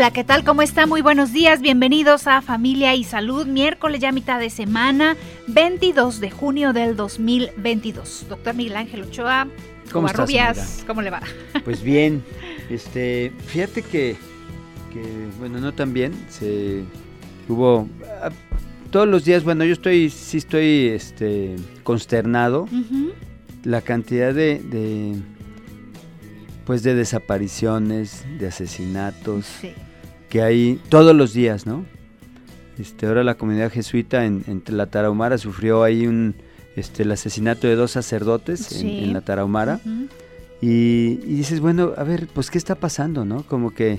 Hola, ¿qué tal? ¿Cómo está? Muy buenos días. Bienvenidos a Familia y Salud. Miércoles ya mitad de semana, 22 de junio del 2022. Doctor Miguel Ángel Ochoa. ¿Cómo estás, Rubias, ¿cómo le va? Pues bien, este, fíjate que, que, bueno, no tan bien, se hubo ah, todos los días, bueno, yo estoy, sí estoy, este, consternado, la cantidad de, de, pues de desapariciones, de asesinatos Sí. Que hay todos los días, ¿no? Este, ahora la comunidad jesuita en, en la Tarahumara sufrió ahí un, este, el asesinato de dos sacerdotes en- Sí. en la Tarahumara. Y, y dices, bueno, a ver, pues qué está pasando, ¿no? Como que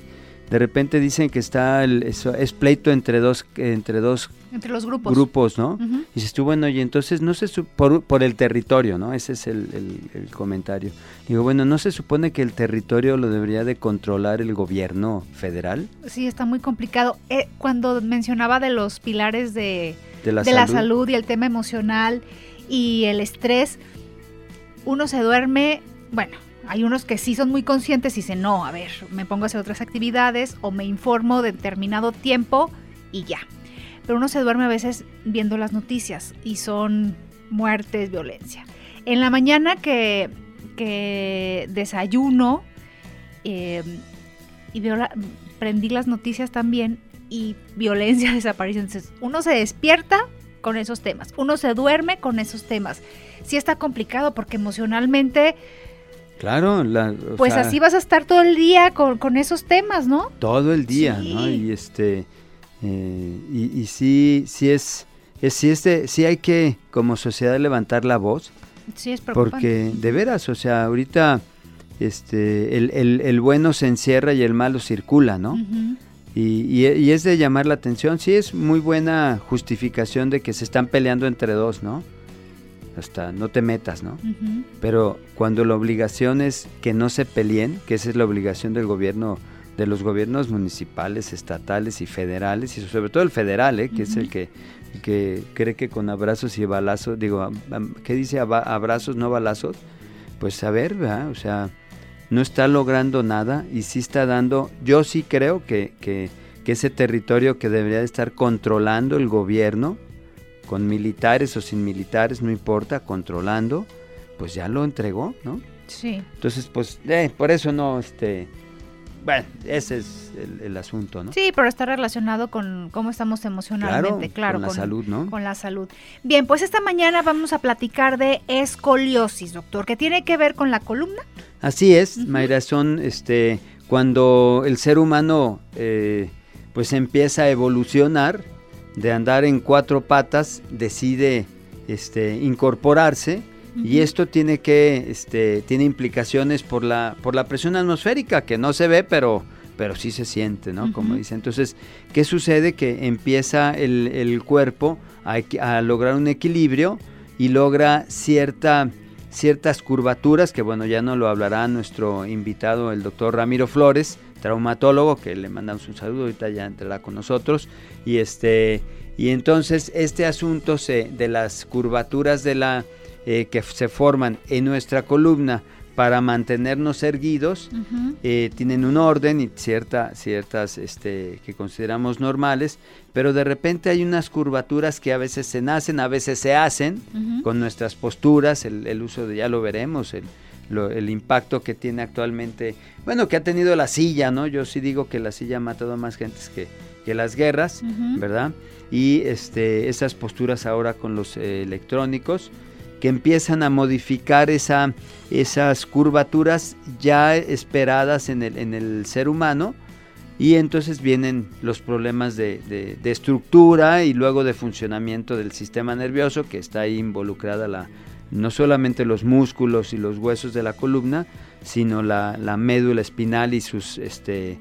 de repente dicen que está el, es pleito entre dos entre dos Entre los grupos. grupos, ¿no? Y dices tú, bueno, y entonces no se por, por el territorio, ¿no? Ese es el, el- el comentario. Digo, bueno, ¿no se supone que el territorio lo debería de controlar el gobierno federal Sí, está muy complicado. Eh, cuando mencionaba de los pilares de, de la de salud? la salud y el tema emocional y el estrés, uno se duerme, bueno, hay unos que sí son muy conscientes y dicen, no, a ver, me pongo a hacer otras actividades o me informo de determinado tiempo y ya. Pero uno se duerme a veces viendo las noticias y son muertes, violencia. En la mañana que, que desayuno eh, y prendí las noticias también y violencia, desaparición. Entonces, uno se despierta con esos temas, uno se duerme con esos temas. Sí está complicado porque emocionalmente, Claro, la, o pues sea, así vas a estar todo el día con, con esos temas, ¿no? todo el día, ¿no? Y este eh, y, y sí, sí es, es sí es de- sí hay que como sociedad levantar la voz Sí, es preocupante. porque de veras, o sea, ahorita este el, el- el bueno se encierra y el malo circula, ¿no? Y, y- y es de llamar la atención. Sí es muy buena justificación de que se están peleando entre dos, ¿no? Hasta no te metas, ¿no? Pero cuando la obligación es que no se peleen, que esa es la obligación del gobierno, de los gobiernos municipales, estatales y federales, y sobre todo el federal, ¿eh? que es el que, que cree que con abrazos y balazos, digo, ¿qué dice abrazos, no balazos? Pues a ver, ¿verdad? O sea, no está logrando nada y sí está dando, yo sí creo que, que, que ese territorio que debería de estar controlando el gobierno, con militares o sin militares, no importa, controlando, pues ya lo entregó, ¿no? Sí. Entonces, pues, eh, por eso no, este, bueno, ese es el, el asunto, ¿no? Sí, pero está relacionado con cómo estamos emocionalmente, claro. con la salud, ¿no? Con la salud. Bien, pues esta mañana vamos a platicar de escoliosis, doctor, que tiene que ver con la columna. Así es, Ujú. Mayra, son, este, cuando el ser humano, eh, pues empieza a evolucionar, de andar en cuatro patas, decide, este, incorporarse, y esto tiene que este tiene implicaciones por la por la presión atmosférica que no se ve pero pero sí se siente no como dice. Entonces qué sucede que empieza el, el cuerpo a, a lograr un equilibrio y logra cierta ciertas curvaturas que bueno ya no lo hablará nuestro invitado el doctor Ramiro Flores traumatólogo que le mandamos un saludo ahorita ya entrará con nosotros. Y este y entonces este asunto se, de las curvaturas de la eh, que se forman en nuestra columna para mantenernos erguidos, eh, tienen un orden y cierta, ciertas este, que consideramos normales, pero de repente hay unas curvaturas que a veces se nacen, a veces se hacen con nuestras posturas, el, el uso de, ya lo veremos, el, lo- el impacto que tiene actualmente, bueno, que ha tenido la silla, ¿no? Yo sí digo que la silla ha matado a más gentes que, que las guerras. ¿verdad? Y este, esas posturas ahora con los eh, electrónicos que empiezan a modificar esa, esas curvaturas ya esperadas en el, en el ser humano y entonces vienen los problemas de, de- de estructura y luego de funcionamiento del sistema nervioso que está ahí involucrada la, no solamente los músculos y los huesos de la columna, sino la, la médula espinal y sus este,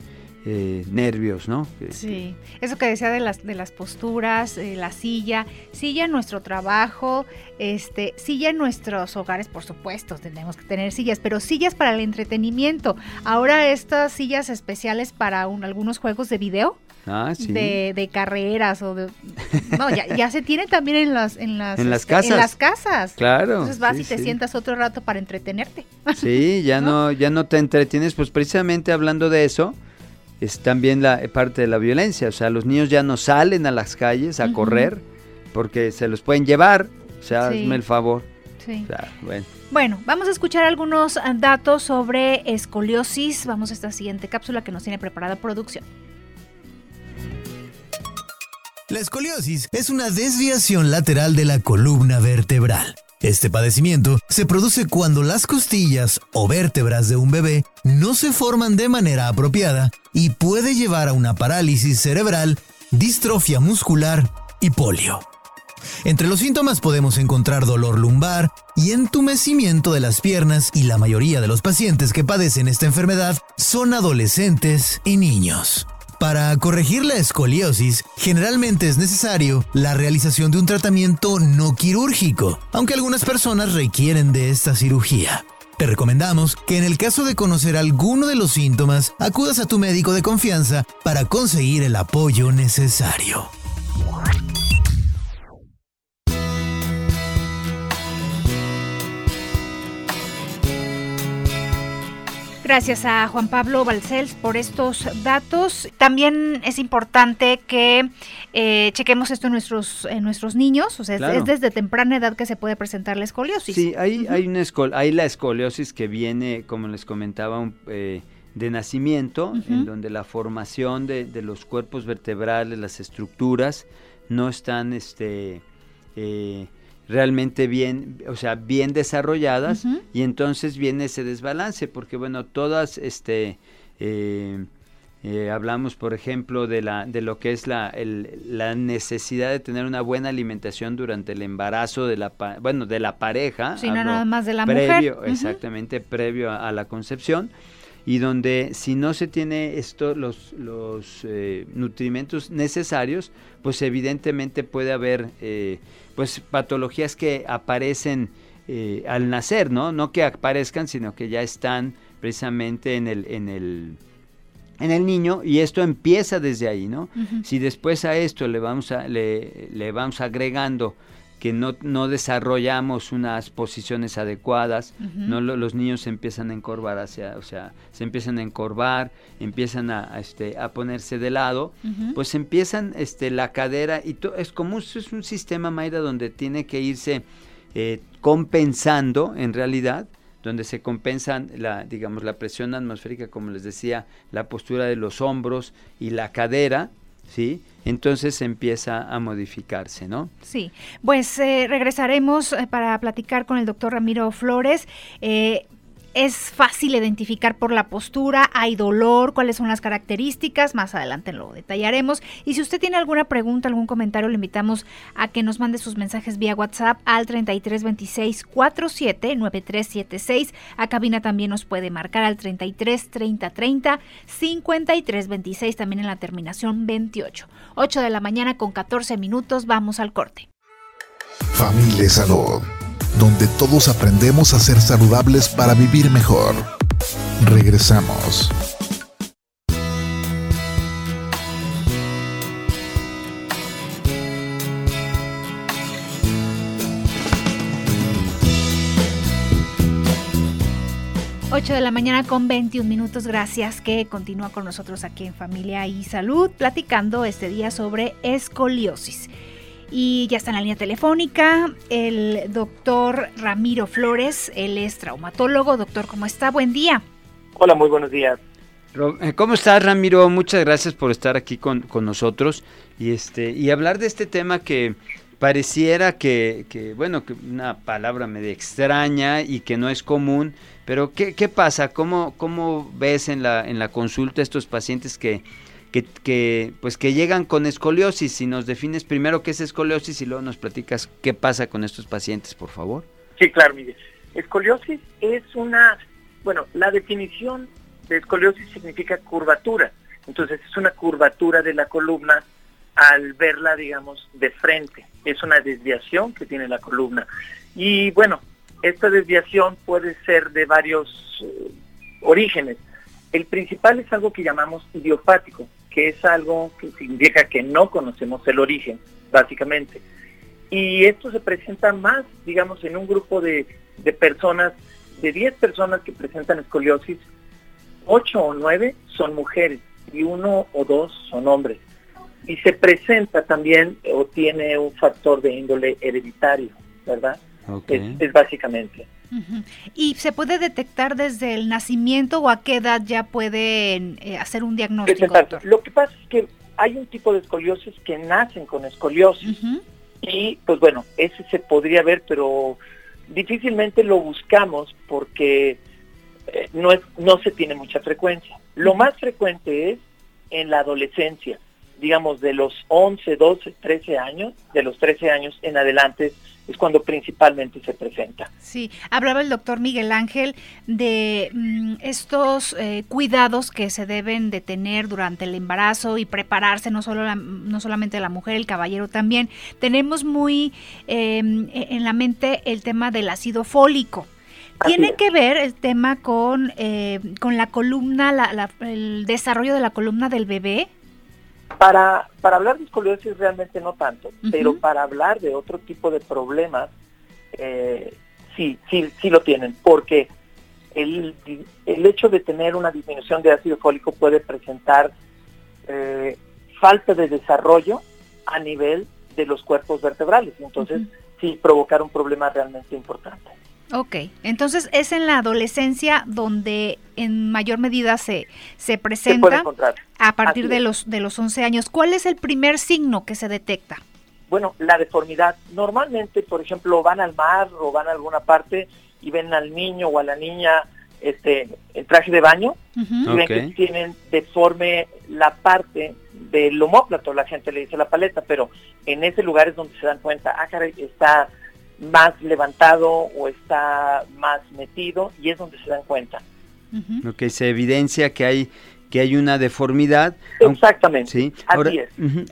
eh, nervios, ¿no? Sí, eso que decía de las, de las posturas, eh, la silla, silla en nuestro trabajo, este, silla en nuestros hogares, por supuesto, tenemos que tener sillas, pero sillas para el entretenimiento. Ahora estas sillas especiales para algunos juegos de video. Ah, sí. de, carreras o de no ya, ya se tiene también en las en las, en las casas este, en las casas claro entonces vas y te sientas otro rato para entretenerte sí ya ¿No? ya no te entretienes pues precisamente hablando de eso es también la parte de la violencia. O sea, los niños ya no salen a las calles a correr porque se los pueden llevar. O sea, hazme el favor. Sí. bueno. bueno, vamos a escuchar algunos ah, datos sobre escoliosis. Vamos a esta siguiente cápsula que nos tiene preparada producción. La escoliosis es una desviación lateral de la columna vertebral este padecimiento se produce cuando las costillas o vértebras de un bebé no se forman de manera apropiada y puede llevar a una parálisis cerebral, distrofia muscular y polio. Entre los síntomas podemos encontrar dolor lumbar y entumecimiento de las piernas y la mayoría de los pacientes que padecen esta enfermedad son adolescentes y niños. Para corregir la escoliosis, generalmente es necesario la realización de un tratamiento no quirúrgico, aunque algunas personas requieren de esta cirugía. Te recomendamos que en el caso de conocer alguno de los síntomas, acudas a tu médico de confianza para conseguir el apoyo necesario. Gracias a Juan Pablo Balcells por estos datos. También es importante que eh, chequemos esto en nuestros, en nuestros niños, o sea, es, desde temprana edad que se puede presentar la escoliosis. Sí, hay, hay, una hay la escoliosis que viene, como les comentaba, eh, de nacimiento, en donde la formación de, de, los cuerpos vertebrales, las estructuras, no están este, eh, realmente bien, o sea, bien desarrolladas y entonces viene ese desbalance porque bueno, todas este eh, eh, hablamos, por ejemplo, de, la, de lo que es la, la necesidad de tener una buena alimentación durante el embarazo de la, bueno, de la pareja. Sí, no nada más de la previo, mujer. Exactamente, previo a, la concepción. Y donde si no se tiene esto, los, los eh, nutrimentos necesarios, pues evidentemente puede haber pues patologías que aparecen eh, al nacer, ¿no? No que aparezcan, sino que ya están precisamente en el, en el, en el niño y esto empieza desde ahí, ¿no? Si después a esto le vamos, a, le, le vamos agregando que no, no desarrollamos unas posiciones adecuadas, no los niños se empiezan a encorvar hacia, o sea, se empiezan a encorvar, empiezan a, este, a ponerse de lado, pues empiezan este, la cadera y es como es un sistema Mayra donde tiene que irse eh, compensando en realidad, donde se compensan la, digamos, la presión atmosférica, como les decía, la postura de los hombros y la cadera, ¿sí? Entonces empieza a modificarse, ¿no? Sí, pues eh, regresaremos eh, para platicar con el doctor Ramiro Flores. Eh, es fácil identificar por la postura, hay dolor, cuáles son las características, más adelante lo detallaremos. Y si usted tiene alguna pregunta, algún comentario, le invitamos a que nos mande sus mensajes vía WhatsApp al 3326 47 9376. A cabina también nos puede marcar al 33 30 30 53 26, también en la terminación 28. 8 de la mañana con 14 minutos, vamos al corte. Familia Salud donde todos aprendemos a ser saludables para vivir mejor. Regresamos. De la mañana con 21 minutos. Gracias que continúa con nosotros aquí en Familia y Salud, platicando este día sobre escoliosis. Y ya está en la línea telefónica el doctor Ramiro Flores, él es traumatólogo. Doctor, ¿cómo está? Buen día. Hola, muy buenos días. Eh, ¿Cómo estás, Ramiro? Muchas gracias por estar aquí con, nosotros y, este, y hablar de este tema que pareciera que, que, bueno, que una palabra medio extraña y que no es común, pero ¿qué, qué pasa? ¿Cómo, ¿Cómo ves en la, en la consulta estos pacientes que que, pues que llegan con escoliosis. Si nos defines primero qué es escoliosis y luego nos platicas qué pasa con estos pacientes, por favor. Sí, claro, mire. Escoliosis es una, bueno, la definición de escoliosis significa curvatura. Entonces es una curvatura de la columna al verla, digamos, de frente. Es una desviación que tiene la columna. Y bueno, esta desviación puede ser de varios eh, orígenes. El principal es algo que llamamos idiopático, que es algo que significa que no conocemos el origen, básicamente. Y esto se presenta más, digamos, en un grupo de, de personas, de 10 personas que presentan escoliosis, 8 o 9 son mujeres y uno o dos son hombres. Y se presenta también o tiene un factor de índole hereditario, ¿verdad? Es, básicamente. ¿Y se puede detectar desde el nacimiento o a qué edad ya pueden eh, hacer un diagnóstico? Lo que pasa es que hay un tipo de escoliosis que nacen con escoliosis. Y pues bueno, ese se podría ver, pero difícilmente lo buscamos porque eh, no, es, no se tiene mucha frecuencia. Lo más frecuente es en la adolescencia, digamos de los 11, 12, 13 años, de los 13 años en adelante es cuando principalmente se presenta. Sí, hablaba el doctor Miguel Ángel de mm, estos eh, cuidados que se deben de tener durante el embarazo y prepararse, no, solo no solamente la mujer, el caballero también. Tenemos muy em, e, en la mente el tema del ácido fólico. ¿Tiene que ver el tema con, eh, con la columna, el desarrollo de la columna del bebé? Para, para hablar de escoliosis realmente no tanto, pero para hablar de otro tipo de problemas, eh, sí, sí, sí lo tienen, porque el, el, hecho de tener una disminución de ácido fólico puede presentar eh, falta de desarrollo a nivel de los cuerpos vertebrales, entonces sí provocar un problema realmente importante. Ok, entonces es en la adolescencia donde en mayor medida se, se presenta a partir de los, de los 11 años. ¿Cuál es el primer signo que se detecta? Bueno, la deformidad. Normalmente, por ejemplo, van al mar o van a alguna parte y ven al niño o a la niña este, en traje de baño y ven que tienen deforme la parte del homóplato, la gente le dice la paleta, pero en ese lugar es donde se dan cuenta, ah, caray, está más levantado o está más metido y es donde se dan cuenta. Lo que se evidencia que hay que hay una deformidad. Exactamente. ¿sí? Ahora,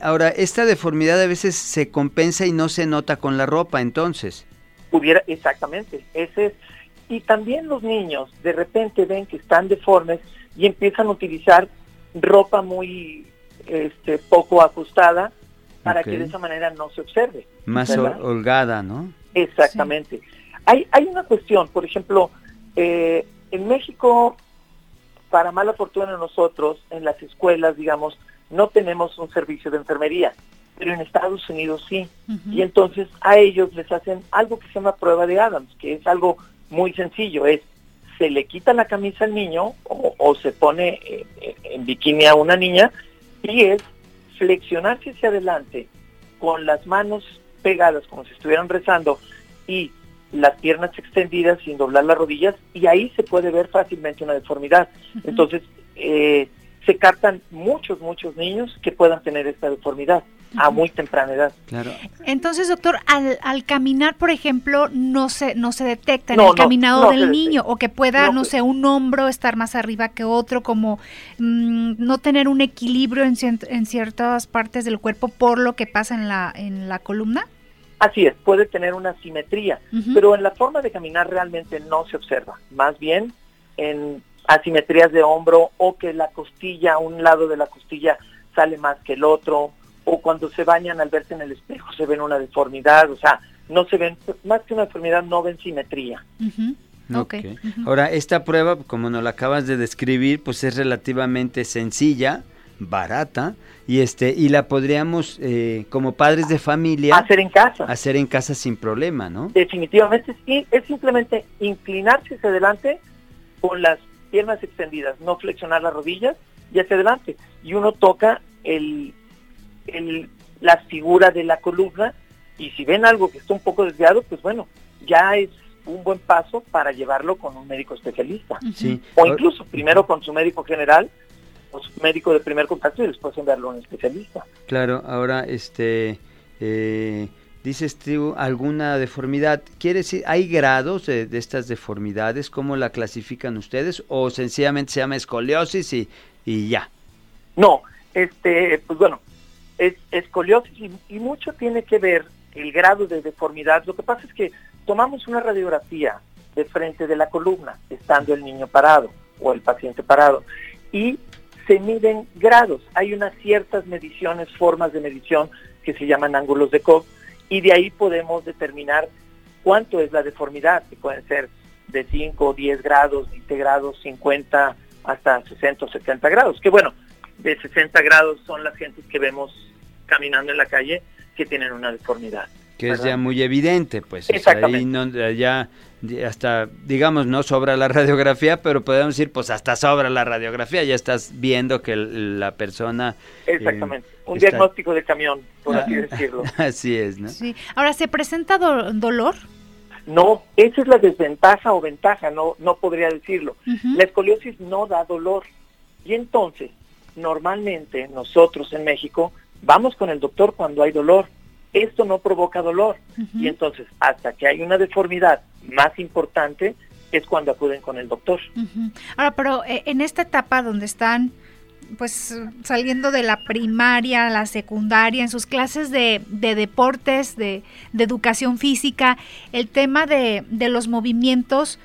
ahora, esta deformidad a veces se compensa y no se nota con la ropa, entonces. Pudiera, exactamente. Ese es, y también los niños de repente ven que están deformes y empiezan a utilizar ropa muy este, poco ajustada para que de esa manera no se observe. Más holgada, ¿no? Exactamente. Hay, hay una cuestión, por ejemplo, eh, en México, para mala fortuna nosotros, en las escuelas, digamos, no tenemos un servicio de enfermería, pero en Estados Unidos sí. Y entonces a ellos les hacen algo que se llama prueba de Adams, que es algo muy sencillo, es se le quita la camisa al niño o, se pone eh, eh, en bikini a una niña y es flexionarse hacia adelante con las manos pegadas como si estuvieran rezando y las piernas extendidas sin doblar las rodillas y ahí se puede ver fácilmente una deformidad. Entonces, eh, se captan muchos, muchos niños que puedan tener esta deformidad a muy temprana edad. Claro. Entonces, doctor, al, al caminar, por ejemplo, no se no se detecta en el caminado del niño o que pueda, no, sé, un hombro estar más arriba que otro, como mm, no tener un equilibrio en, en ciertas partes del cuerpo por lo que pasa en la en la columna. Así es, puede tener una simetría, pero en la forma de caminar realmente no se observa. Más bien en asimetrías de hombro o que la costilla, un lado de la costilla sale más que el otro, o cuando se bañan al verse en el espejo se ven una deformidad, o sea, no se ven, más que una deformidad, no ven simetría. Ahora, esta prueba, como nos la acabas de describir, pues es relativamente sencilla, barata, y este y la podríamos, eh, como padres de familia... Hacer en casa. Hacer en casa sin problema, ¿no? Definitivamente sí, es simplemente inclinarse hacia adelante con las piernas extendidas, no flexionar las rodillas y hacia adelante. Y uno toca el, el, la figura de la columna y si ven algo que está un poco desviado, pues bueno, ya es un buen paso para llevarlo con un médico especialista. Sí. O incluso primero con su médico general o su médico de primer contacto y después enviarlo a un especialista. Claro, ahora este... Eh, dices tú alguna deformidad. ¿Quiere decir, hay grados de, estas deformidades? ¿Cómo la clasifican ustedes? ¿O sencillamente se llama escoliosis y, y ya? No, este, pues bueno, es escoliosis y, mucho tiene que ver el grado de deformidad. Lo que pasa es que tomamos una radiografía de frente de la columna, estando el niño parado o el paciente parado, y se miden grados. Hay unas ciertas mediciones, formas de medición que se llaman ángulos de Cobb, y de ahí podemos determinar cuánto es la deformidad, que pueden ser de 5, 10 grados, 20 grados, 50, hasta 60 o 70 grados. Que bueno, de 60 grados son las gentes que vemos caminando en la calle que tienen una deformidad. Que es ya muy evidente, pues. Ahí no, ya hasta, digamos, no sobra la radiografía, pero podemos decir, pues hasta sobra la radiografía, ya estás viendo que la persona... Eh, Exactamente, un diagnóstico de camión, por así decirlo. así es, ¿no? Sí. Ahora, ¿se presenta dolor? No, esa es la desventaja o ventaja, no, no podría decirlo. La escoliosis no da dolor. Y entonces, normalmente nosotros en México vamos con el doctor cuando hay dolor. Esto no provoca dolor. Y entonces, hasta que hay una deformidad más importante, es cuando acuden con el doctor. Ahora, pero eh, en esta etapa donde están pues saliendo de la primaria, la secundaria, en sus clases de, deportes, de, educación física, el tema de, los movimientos,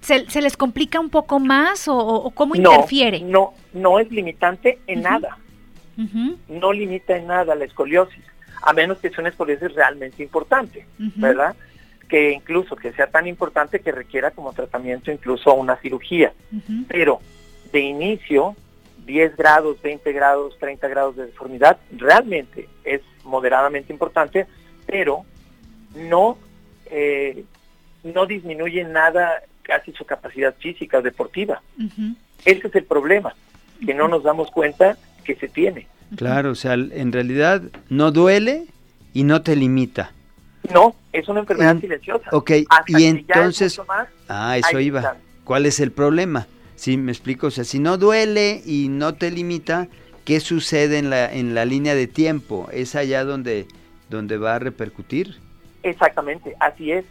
¿se, les complica un poco más o, cómo interfiere? No, no es limitante en nada. No limita en nada la escoliosis, a menos que sea una escoliosis realmente importante, ¿verdad? Que incluso que sea tan importante que requiera como tratamiento incluso una cirugía. Pero de inicio, 10 grados, 20 grados, 30 grados de deformidad, realmente es moderadamente importante, pero no, eh, no disminuye nada casi su capacidad física o deportiva. Ese es el problema, que no nos damos cuenta que se tiene. Claro, o sea, en realidad no duele y no te limita. No, es una enfermedad silenciosa. Ok, y entonces... ah, eso iba. ¿Cuál es el problema? Sí, me explico. O sea, si no duele y no te limita, ¿qué sucede en la, en la línea de tiempo? ¿Es allá donde, donde va a repercutir? Exactamente, así es.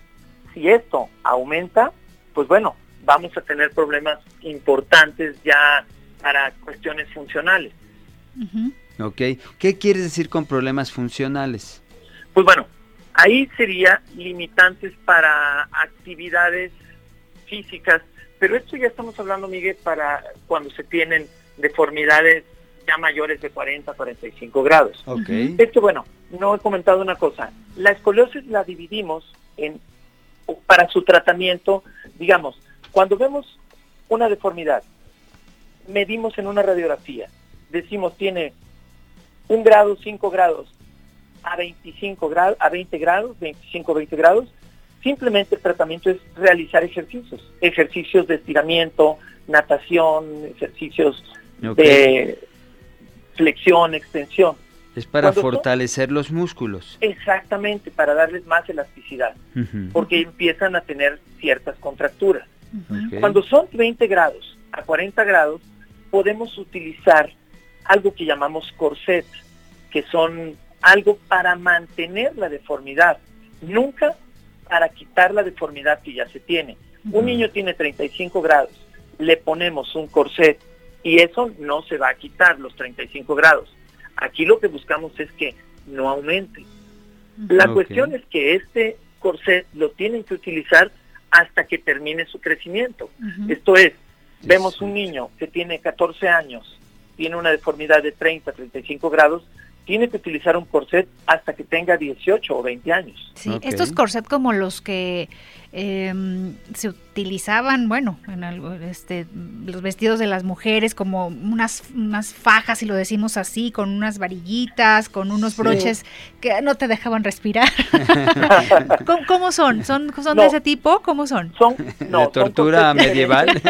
Si esto aumenta, pues bueno, vamos a tener problemas importantes ya para cuestiones funcionales. Ok, ¿qué quieres decir con problemas funcionales? Pues bueno, ahí sería limitantes para actividades físicas, pero esto ya estamos hablando, Miguel, para cuando se tienen deformidades ya mayores de 40, 45 grados. Okay. Esto, bueno, no he comentado una cosa. La escoliosis la dividimos en para su tratamiento, digamos, cuando vemos una deformidad, medimos en una radiografía, decimos tiene un grado, 5 grados, a 25 grados, a 20 grados, 25, 20 grados, simplemente el tratamiento es realizar ejercicios, ejercicios de estiramiento, natación, ejercicios de flexión, extensión. Es para fortalecer los músculos. Exactamente, para darles más elasticidad, porque empiezan a tener ciertas contracturas. Cuando son 20 grados a 40 grados, podemos utilizar algo que llamamos corset, que son algo para mantener la deformidad, nunca para quitar la deformidad que ya se tiene. Un niño tiene 35 grados, le ponemos un corset y eso no se va a quitar los 35 grados. Aquí lo que buscamos es que no aumente. La cuestión es que este corset lo tienen que utilizar hasta que termine su crecimiento. Esto es, vemos un niño que tiene 14 años, tiene una deformidad de 30, 35 grados, tiene que utilizar un corset hasta que tenga 18 o 20 años. Sí, estos corset como los que em, se utilizaban, bueno, en algo, este, los vestidos de las mujeres como unas, unas fajas, si lo decimos así, con unas varillitas, con unos broches que no te dejaban respirar. ¿Cómo, son? ¿Son, son de ese tipo? ¿Cómo son? Son no, tortura medieval.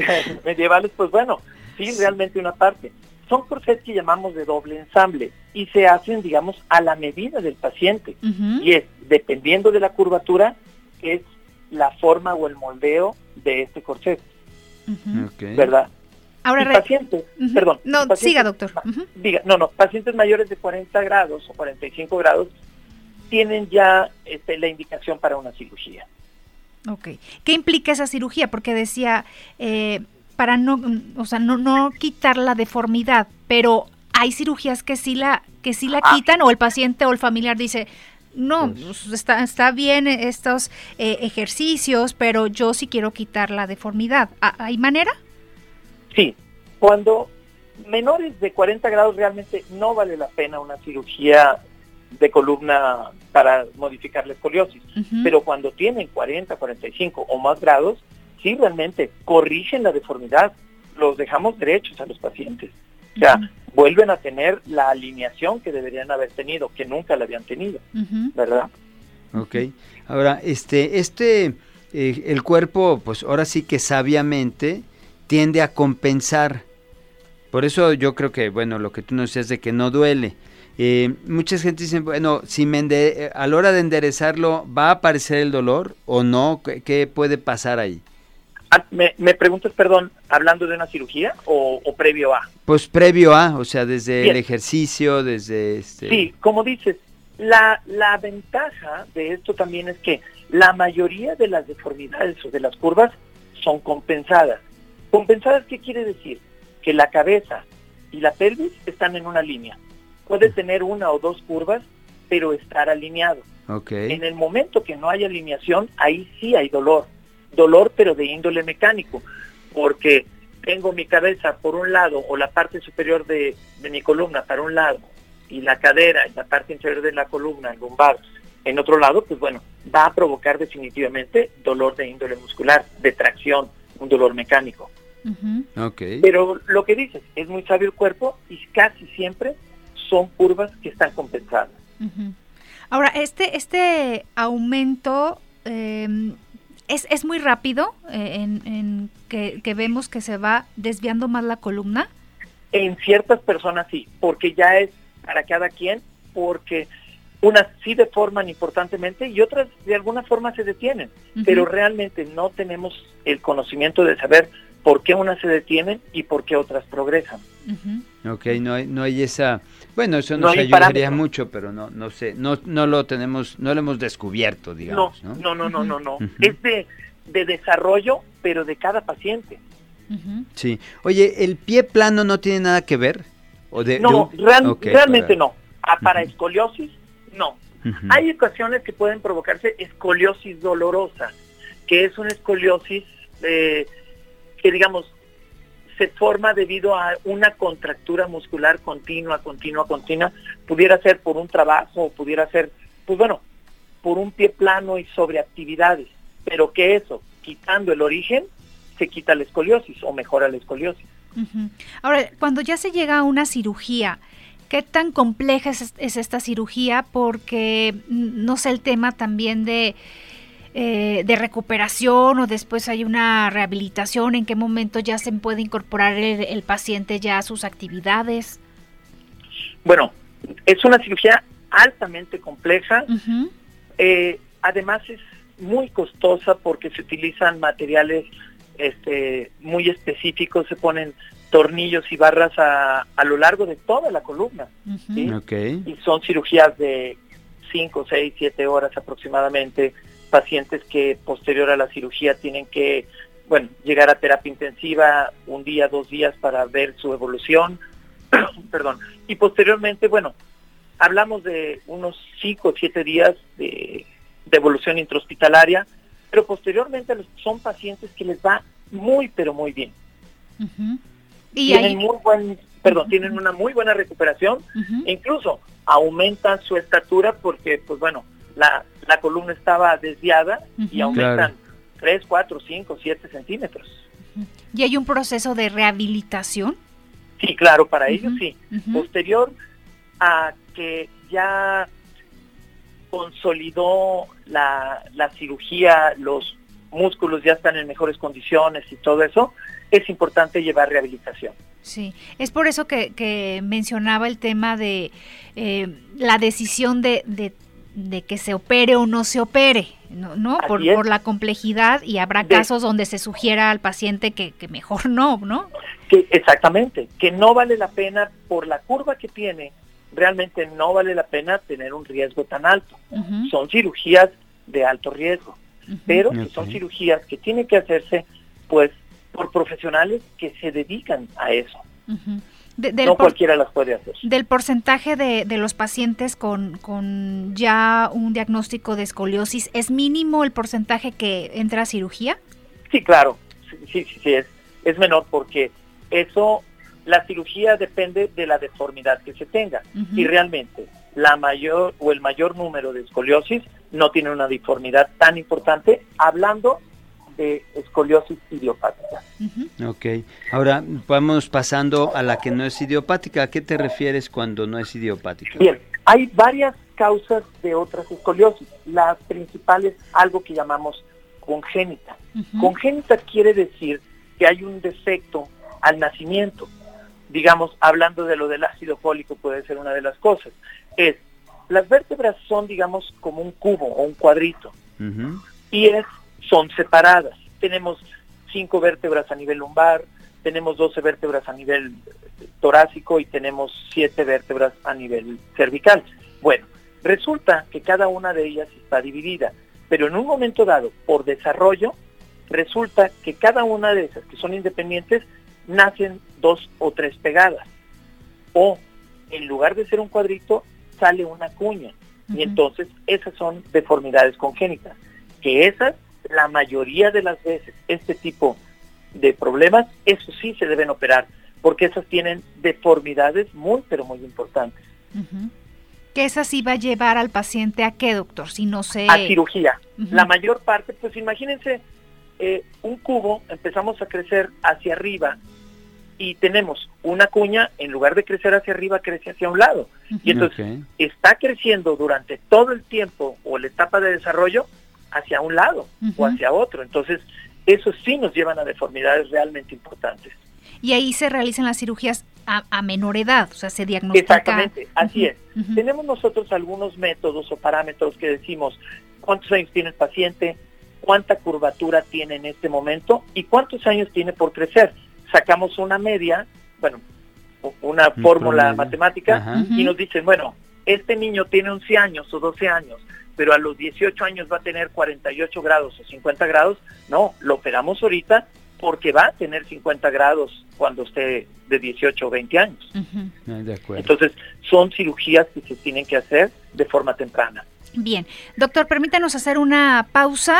Medievales, pues bueno, sí, realmente una parte son corsets que llamamos de doble ensamble y se hacen, digamos, a la medida del paciente. Y es, dependiendo de la curvatura, es la forma o el moldeo de este corset. ¿Verdad? Ahora, pacientes, perdón. No, siga, doctor. Diga, no, no, pacientes mayores de 40 grados o 45 grados tienen ya este, la indicación para una cirugía. Ok. ¿Qué implica esa cirugía? Porque decía, eh, para no, o sea, no, no quitar la deformidad, pero hay cirugías que sí la, que sí la Ah. quitan o el paciente o el familiar dice, no, Pues- está, está bien estos eh, ejercicios, pero yo sí quiero quitar la deformidad. ¿Ha- ¿Hay manera? Sí, cuando menores de 40 grados realmente no vale la pena una cirugía de columna para modificar la escoliosis. Pero cuando tienen 40, 45 o más grados, sí realmente corrigen la deformidad, los dejamos derechos a los pacientes. O sea, vuelven a tener la alineación que deberían haber tenido, que nunca la habían tenido. ¿verdad? Ok. Ahora, este, este, eh, el cuerpo, pues ahora sí que sabiamente tiende a compensar. Por eso yo creo que, bueno, lo que tú nos decías de que no duele. Eh, muchas gente dicen, bueno, si me eh, a la hora de enderezarlo, ¿va a aparecer el dolor o no? ¿Qué, qué puede pasar ahí? Ah, ¿Me, me preguntas, perdón, hablando de una cirugía o, o previo a? Pues previo a, o sea, desde Bien. el ejercicio, desde este... Sí, como dices, la, la ventaja de esto también es que la mayoría de las deformidades o de las curvas son compensadas. ¿Compensadas qué quiere decir? Que la cabeza y la pelvis están en una línea. Puede tener una o dos curvas, pero estar alineado. Ok. En el momento que no hay alineación, ahí sí hay dolor. Dolor, pero de índole mecánico, porque tengo mi cabeza por un lado o la parte superior de, de mi columna para un lado y la cadera y la parte inferior de la columna, el lumbar, en otro lado, pues bueno, va a provocar definitivamente dolor de índole muscular, de tracción, un dolor mecánico. Ujú. Ok. Pero lo que dices, es muy sabio el cuerpo y casi siempre son curvas que están compensadas. Ahora, este, este aumento eh, es, es muy rápido eh, en, en que, que vemos que se va desviando más la columna. En ciertas personas sí, porque ya es para cada quien, porque unas sí deforman importantemente y otras de alguna forma se detienen, pero realmente no tenemos el conocimiento de saber por qué unas se detienen y por qué otras progresan. Ok, no hay, no hay esa... Bueno, eso No nos ayudaría parámetro. mucho, pero no, no sé, no, no lo tenemos, no lo hemos descubierto, digamos, ¿no? no, no, no, no, no. Es de, de desarrollo, pero de cada paciente. Sí. Oye, ¿el pie plano no tiene nada que ver? ¿O de, de No, un- real- Ok, realmente para- no. Ah, para escoliosis, no. Hay ocasiones que pueden provocarse escoliosis dolorosa, que es una escoliosis eh, que, digamos, se forma debido a una contractura muscular continua, continua, continua. Pudiera ser por un trabajo, pudiera ser, pues bueno, por un pie plano y sobreactividades. Pero que eso, quitando el origen, se quita la escoliosis o mejora la escoliosis. Ahora, cuando ya se llega a una cirugía, ¿qué tan compleja es, es esta cirugía? Porque, mm, no sé, el tema también de, eh, de recuperación o después hay una rehabilitación, ¿en qué momento ya se puede incorporar el, el paciente ya a sus actividades? Bueno, es una cirugía altamente compleja. Eh, además es muy costosa porque se utilizan materiales este, muy específicos, se ponen tornillos y barras a, a lo largo de toda la columna. Sí. Y son cirugías de 5, 6, 7 horas aproximadamente. Pacientes que posterior a la cirugía tienen que, bueno, llegar a terapia intensiva un día, dos días para ver su evolución. Perdón. Y posteriormente, bueno, hablamos de unos 5 o 7 días de, de evolución intrahospitalaria, pero posteriormente son pacientes que les va muy, pero muy bien. Y Tienen ahí, muy buen, perdón, tienen una muy buena recuperación e incluso aumentan su estatura porque, pues bueno, la, la columna estaba desviada y Ujú. aumentan 3, 4, 5, 7 centímetros. y hay un proceso de rehabilitación. Sí, claro, para ellos sí. Posterior a que ya consolidó la, la cirugía, los músculos ya están en mejores condiciones y todo eso, es importante llevar rehabilitación. Sí, es por eso que, que mencionaba el tema de eh, la decisión de, de, de que se opere o no se opere, ¿no? ¿no? Por, por la complejidad y habrá De- casos donde se sugiera al paciente que, que mejor no, ¿no? Que, exactamente, que no vale la pena por la curva que tiene, realmente no vale la pena tener un riesgo tan alto. Son cirugías de alto riesgo, pero que son cirugías que tienen que hacerse pues por profesionales que se dedican a eso. No cualquiera las puede hacer. Del porcentaje de, de los pacientes con, con, ya un diagnóstico de escoliosis, ¿es mínimo el porcentaje que entra a cirugía? Sí, claro, sí, sí, sí, es, es menor porque eso, la cirugía depende de la deformidad que se tenga. Y realmente la mayor o el mayor número de escoliosis no tiene una deformidad tan importante, hablando de escoliosis idiopática. Ok, ahora vamos pasando a la que no es idiopática. ¿A qué te refieres cuando no es idiopática? Bien, hay varias causas de otras escoliosis. La principal es algo que llamamos congénita. Congénita quiere decir que hay un defecto al nacimiento. Digamos, hablando de lo del ácido fólico puede ser una de las cosas. Es, las vértebras son, digamos, como un cubo o un cuadrito. Y es son separadas. Tenemos cinco vértebras a nivel lumbar, tenemos 12 vértebras a nivel torácico y tenemos siete vértebras a nivel cervical. Bueno, resulta que cada una de ellas está dividida, pero en un momento dado, por desarrollo, resulta que cada una de esas que son independientes nacen dos o tres pegadas. O en lugar de ser un cuadrito, sale una cuña. Y entonces esas son deformidades congénitas, que esas la mayoría de las veces este tipo de problemas, eso sí se deben operar, porque esas tienen deformidades muy, pero muy importantes. ¿Qué esa sí va a llevar al paciente a qué, doctor? Si no se... A cirugía. La mayor parte, pues imagínense, eh, un cubo, empezamos a crecer hacia arriba y tenemos una cuña, en lugar de crecer hacia arriba, crece hacia un lado. Y entonces está creciendo durante todo el tiempo o la etapa de desarrollo hacia un lado o hacia otro. Entonces, eso sí nos llevan a deformidades realmente importantes. Y ahí se realizan las cirugías a, menor edad, o sea, se diagnostica. Exactamente, así es. Tenemos nosotros algunos métodos o parámetros que decimos cuántos años tiene el paciente, cuánta curvatura tiene en este momento y cuántos años tiene por crecer. Sacamos una media, bueno, una fórmula matemática y nos dicen, bueno, este niño tiene 11 años o 12 años, pero a los 18 años va a tener 48 grados o 50 grados, no, lo operamos ahorita porque va a tener 50 grados cuando esté de 18 o 20 años. Entonces, son cirugías que se tienen que hacer de forma temprana. Bien, doctor, permítanos hacer una pausa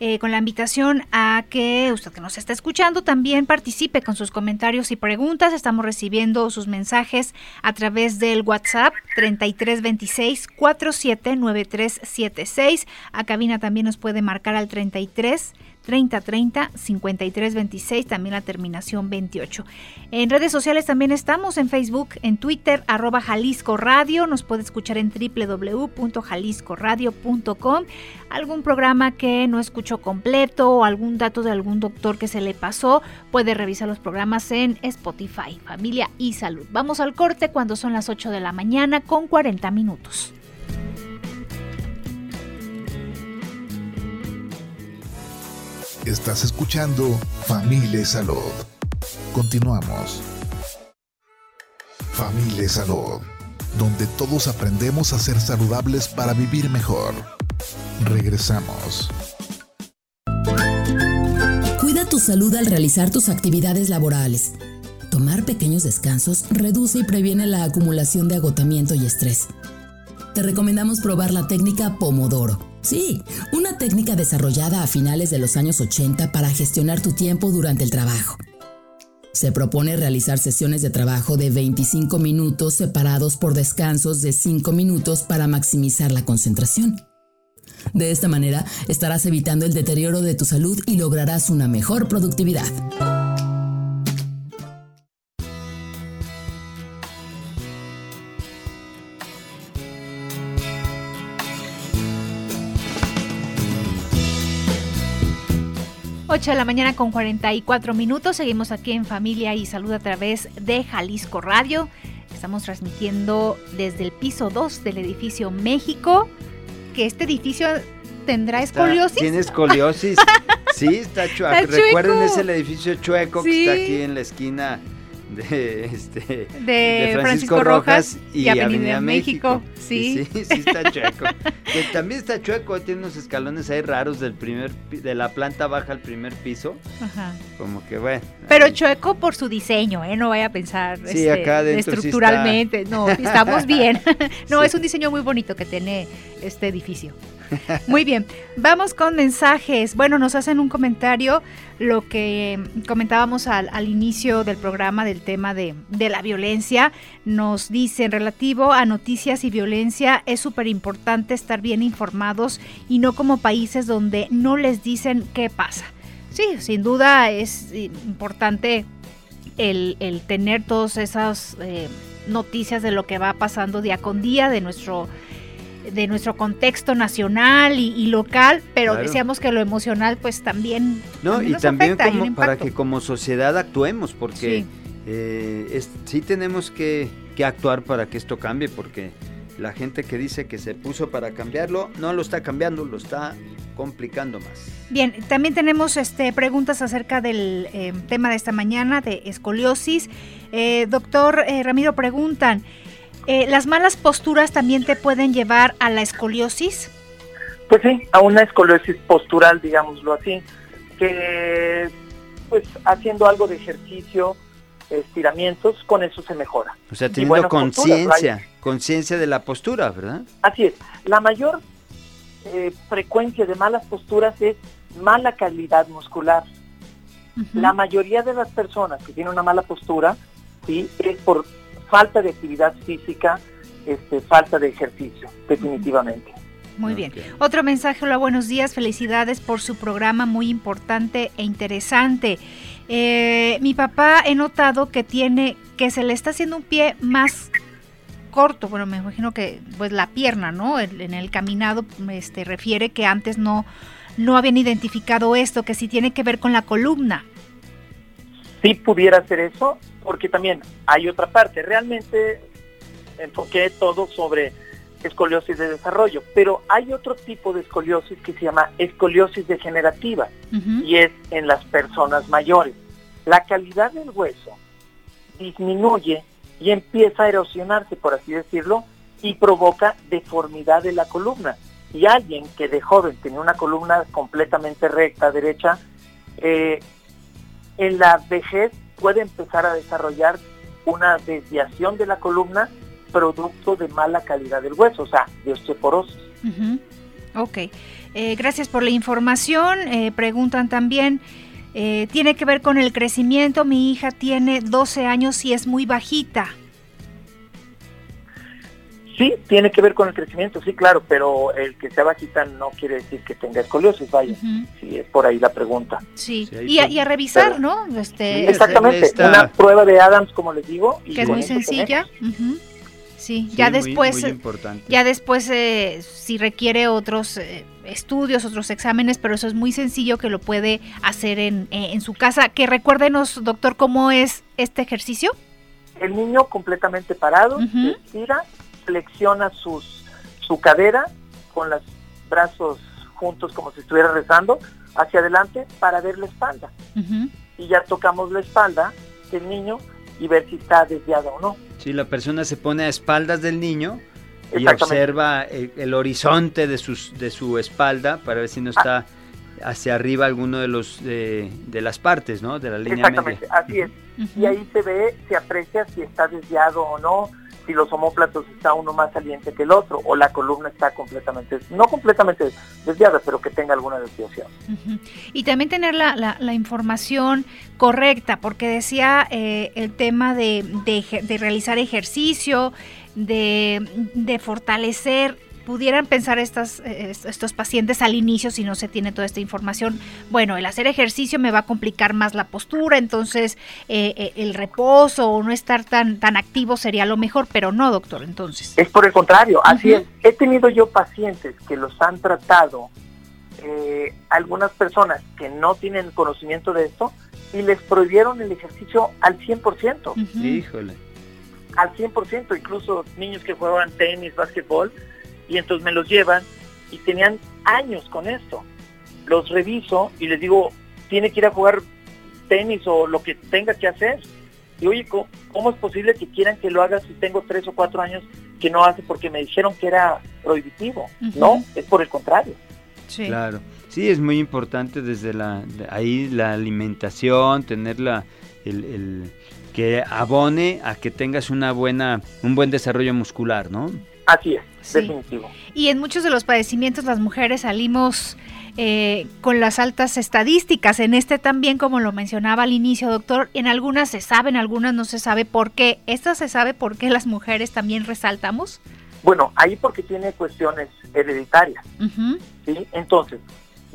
eh, con la invitación a que usted que nos está escuchando también participe con sus comentarios y preguntas. Estamos recibiendo sus mensajes a través del WhatsApp 3326 479376. A cabina también nos puede marcar al 33 3030 5326, también la terminación 28. En redes sociales también estamos en Facebook, en Twitter, arroba Jalisco Radio, nos puede escuchar en www.jaliscoradio.com. Algún programa que no escuchó completo o algún dato de algún doctor que se le pasó, puede revisar los programas en Spotify, Familia y Salud. Vamos al corte cuando son las 8 de la mañana con 40 minutos. Estás escuchando Familia Salud. Continuamos. Familia Salud, donde todos aprendemos a ser saludables para vivir mejor. Regresamos. Cuida tu salud al realizar tus actividades laborales. Tomar pequeños descansos reduce y previene la acumulación de agotamiento y estrés. Te recomendamos probar la técnica Pomodoro Sí, una técnica desarrollada a finales de los años 80 para gestionar tu tiempo durante el trabajo. Se propone realizar sesiones de trabajo de 25 minutos separados por descansos de 5 minutos para maximizar la concentración. De esta manera estarás evitando el deterioro de tu salud y lograrás una mejor productividad. 8 de la mañana con 44 minutos. Seguimos aquí en Familia y Salud a través de Jalisco Radio. Estamos transmitiendo desde el piso 2 del edificio México. Que este edificio tendrá escoliosis. ¿Tiene escoliosis? sí, está chueco. Recuerden, es el edificio chueco que está aquí en la esquina de, este, de, Francisco, Rojas, y, Avenida, México. Sí. sí, sí está chueco. que también está chueco, tiene unos escalones ahí raros del primer de la planta baja al primer piso. Ajá. Como que bueno. Pero chueco por su diseño, ¿eh? No vaya a pensar sí, acá este, estructuralmente. No, estamos bien. no, es un diseño muy bonito que tiene este edificio. Muy bien, vamos con mensajes. Bueno, nos hacen un comentario lo que comentábamos al, inicio del programa del tema de, la violencia. Nos dicen relativo a noticias y violencia es súper importante estar bien informados y no como países donde no les dicen qué pasa. Sí, sin duda es importante el, tener todas esas eh, noticias de lo que va pasando día con día de nuestro de nuestro contexto nacional y, local, pero decíamos que lo emocional pues también no y también para que como sociedad actuemos porque sí, eh, sí tenemos que, que, actuar para que esto cambie porque la gente que dice que se puso para cambiarlo no lo está cambiando lo está complicando más. Bien también tenemos este preguntas acerca del eh, tema de esta mañana de escoliosis. Eh, doctor Ramiro preguntan eh, ¿Las malas posturas también te pueden llevar a la escoliosis? Pues sí, a una escoliosis postural, digámoslo así, que pues haciendo algo de ejercicio, estiramientos, con eso se mejora. O sea, teniendo conciencia, conciencia de la postura, ¿verdad? Así es. La mayor eh, frecuencia de malas posturas es mala calidad muscular. La mayoría de las personas que tienen una mala postura, sí, es por falta de actividad física, este, falta de ejercicio, definitivamente. Muy bien. Otro mensaje, hola, buenos días, felicidades por su programa muy importante e interesante. Eh, mi papá he notado que tiene, que se le está haciendo un pie más corto, bueno, me imagino que pues la pierna, ¿no? En el caminado este, refiere que antes no, no habían identificado esto, que si tiene que ver con la columna. Sí pudiera ser eso, porque también hay otra parte. Realmente enfoqué todo sobre escoliosis de desarrollo, pero hay otro tipo de escoliosis que se llama escoliosis degenerativa y es en las personas mayores. La calidad del hueso disminuye y empieza a erosionarse, por así decirlo, y provoca deformidad de la columna. Y alguien que de joven tenía una columna completamente recta, derecha, eh, en la vejez puede empezar a desarrollar una desviación de la columna producto de mala calidad del hueso, o sea, de osteoporosis. Ok, eh, gracias por la información. Eh, preguntan también, eh, tiene que ver con el crecimiento, mi hija tiene 12 años y es muy bajita. Sí, tiene que ver con el crecimiento, sí, claro, pero el que sea bajita no quiere decir que tenga escoliosis, vaya. Sí, es por ahí la pregunta. Sí, y, a, revisar, ¿no? Este, exactamente, una prueba de Adams, como les digo. que es muy sencilla. Sí, ya después, ya después eh, si requiere otros eh, estudios, otros exámenes, pero eso es muy sencillo que lo puede hacer en, eh, en su casa. Que recuérdenos, doctor, cómo es este ejercicio. El niño completamente parado, se estira, flexiona sus, su cadera con los brazos juntos como si estuviera rezando hacia adelante para ver la espalda. Y ya tocamos la espalda del niño y ver si está desviado o no. Si la persona se pone a espaldas del niño y observa el, horizonte de, sus, de su espalda para ver si no está hacia arriba alguno de los de, las partes, ¿no? De la línea Exactamente, así es. Y ahí se ve, se aprecia si está desviado o no, si los homóplatos está uno más saliente que el otro o la columna está completamente, no completamente desviada, pero que tenga alguna desviación. Y también tener la, la, información correcta, porque decía eh, el tema de, de, de realizar ejercicio, de, de fortalecer pudieran pensar estas, eh, estos pacientes al inicio si no se tiene toda esta información, bueno, el hacer ejercicio me va a complicar más la postura, entonces eh, eh, el reposo o no estar tan, tan activo sería lo mejor, pero no, doctor, entonces. Es por el contrario, así es. He tenido yo pacientes que los han tratado, algunas personas que no tienen conocimiento de esto, y les prohibieron el ejercicio al 100%. Híjole. Al 100%, incluso niños que juegan tenis, básquetbol, y entonces me los llevan y tenían años con esto. Los reviso y les digo, tiene que ir a jugar tenis o lo que tenga que hacer. Y oye, ¿cómo, es posible que quieran que lo haga si tengo tres o cuatro años que no hace porque me dijeron que era prohibitivo? No, es por el contrario. Sí. Claro. Sí, es muy importante desde la ahí la alimentación, tener la, el, que abone a que tengas una buena un buen desarrollo muscular, ¿no? Así es, definitivo. Y en muchos de los padecimientos las mujeres salimos eh, con las altas estadísticas. En este también, como lo mencionaba al inicio, doctor, en algunas se sabe, en algunas no se sabe por qué. ¿Esta se sabe por qué las mujeres también resaltamos? Bueno, ahí porque tiene cuestiones hereditarias. ¿sí? Entonces,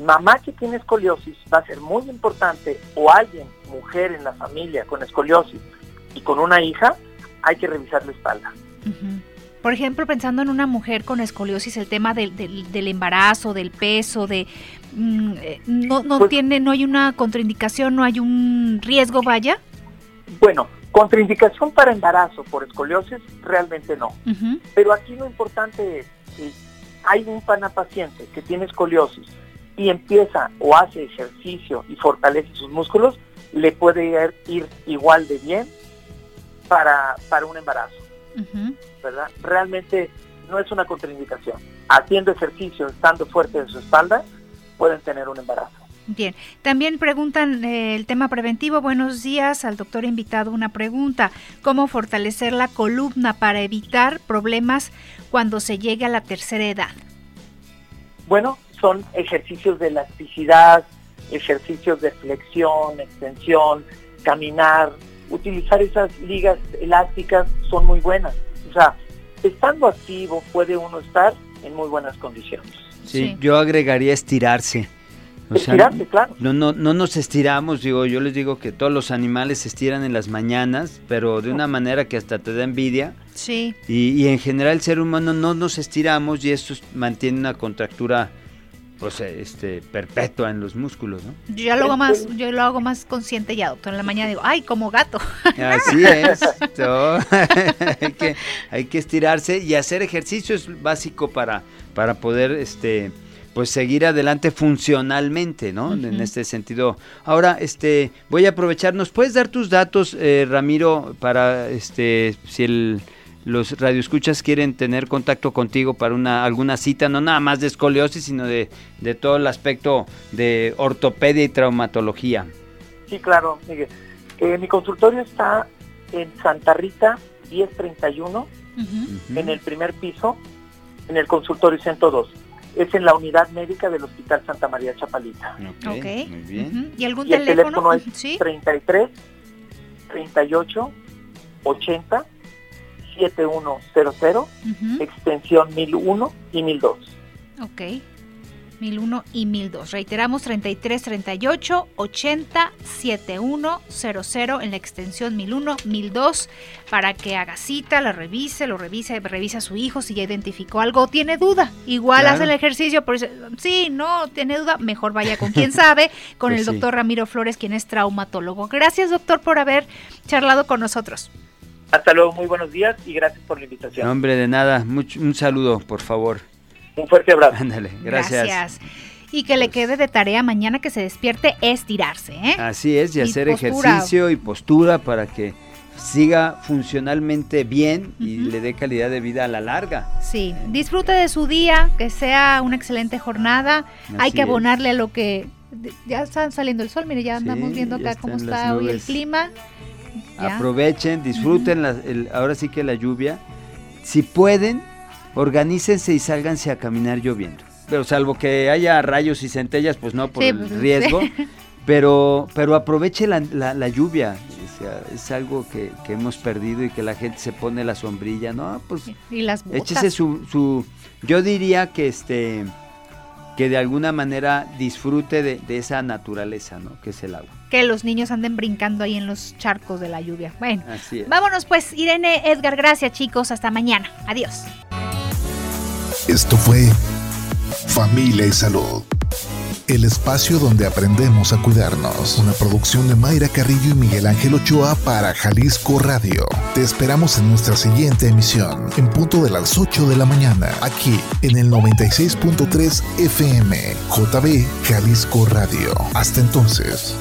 mamá que tiene escoliosis va a ser muy importante, o alguien, mujer en la familia con escoliosis y con una hija, hay que revisar la espalda. Por ejemplo, pensando en una mujer con escoliosis, el tema del, del, embarazo, del peso, de mm, eh, no, no pues tiene, no hay una contraindicación, no hay un riesgo, vaya. Bueno, contraindicación para embarazo por escoliosis realmente no. Pero aquí lo importante es que hay un pana paciente que tiene escoliosis y empieza o hace ejercicio y fortalece sus músculos, le puede ir, igual de bien para, para un embarazo. ¿Verdad? Realmente no es una contraindicación. Haciendo ejercicio, estando fuerte en su espalda, pueden tener un embarazo. Bien, también preguntan eh, el tema preventivo. Buenos días, al doctor invitado una pregunta. ¿Cómo fortalecer la columna para evitar problemas cuando se llegue a la tercera edad? Bueno, son ejercicios de elasticidad, ejercicios de flexión, extensión, caminar, utilizar esas ligas elásticas son muy buenas. O sea, estando activo puede uno estar en muy buenas condiciones. Sí, yo agregaría estirarse. estirarse, claro. No, no, no nos estiramos, digo, yo les digo que todos los animales se estiran en las mañanas, pero de una manera que hasta te da envidia. Sí. Y, y en general el ser humano no nos estiramos y esto mantiene una contractura pues este perpetua en los músculos, ¿no? Yo ya lo hago más, yo lo hago más consciente ya, doctor. En la mañana digo, ay, como gato. Así es. hay, que, hay que estirarse y hacer ejercicio es básico para, para poder este pues seguir adelante funcionalmente, ¿no? En este sentido. Ahora, este, voy a aprovechar, ¿nos puedes dar tus datos, eh, Ramiro, para este, si el los radioescuchas quieren tener contacto contigo para una alguna cita, no nada más de escoliosis, sino de, todo el aspecto de ortopedia y traumatología. Sí, claro, Miguel. Eh, mi consultorio está en Santa Rita 1031, en el primer piso, en el consultorio 102. Es en la unidad médica del Hospital Santa María Chapalita. Ok, muy bien. ¿Y algún El teléfono es 33 38 80 7100, extensión 1001 y 1002. Ok. 1001 y 1002. Reiteramos 33 38 80 7100 en la extensión 1001 1002 para que haga cita, la revise, lo revise, revisa a su hijo si ya identificó algo, tiene duda. Igual hace el ejercicio, pero sí, no, tiene duda, mejor vaya con quien sabe, con pues el doctor Ramiro Flores, quien es traumatólogo. Gracias, doctor, por haber charlado con nosotros. Hasta luego, muy buenos días y gracias por la invitación. hombre, de nada, un saludo, por favor. Un fuerte abrazo. Ándale, gracias. Gracias. Y que le quede de tarea mañana que se despierte estirarse, ¿eh? Así es, y, hacer ejercicio y postura para que siga funcionalmente bien y le dé calidad de vida a la larga. Sí, disfrute de su día, que sea una excelente jornada. Hay que abonarle a lo que ya está saliendo el sol, mire, ya andamos viendo acá cómo está hoy el clima. Aprovechen, disfruten ahora sí que la lluvia. Si pueden, organícense y sálganse a caminar lloviendo. Pero salvo que haya rayos y centellas, pues no por el pues, riesgo. Pero, pero aproveche la, lluvia. es algo que, hemos perdido y que la gente se pone la sombrilla, ¿no? Pues y las échese su, su, yo diría que este que de alguna manera disfrute de, esa naturaleza, ¿no? Que es el agua. Que los niños anden brincando ahí en los charcos de la lluvia. Bueno, vámonos pues, Irene, Edgar, gracias chicos, hasta mañana. Adiós. Esto fue Familia y Salud el espacio donde aprendemos a cuidarnos. Una producción de Mayra Carrillo y Miguel Ángel Ochoa para Jalisco Radio. Te esperamos en nuestra siguiente emisión, en punto de las 8 de la mañana, aquí en el 96.3 FM, JB Jalisco Radio. Hasta entonces.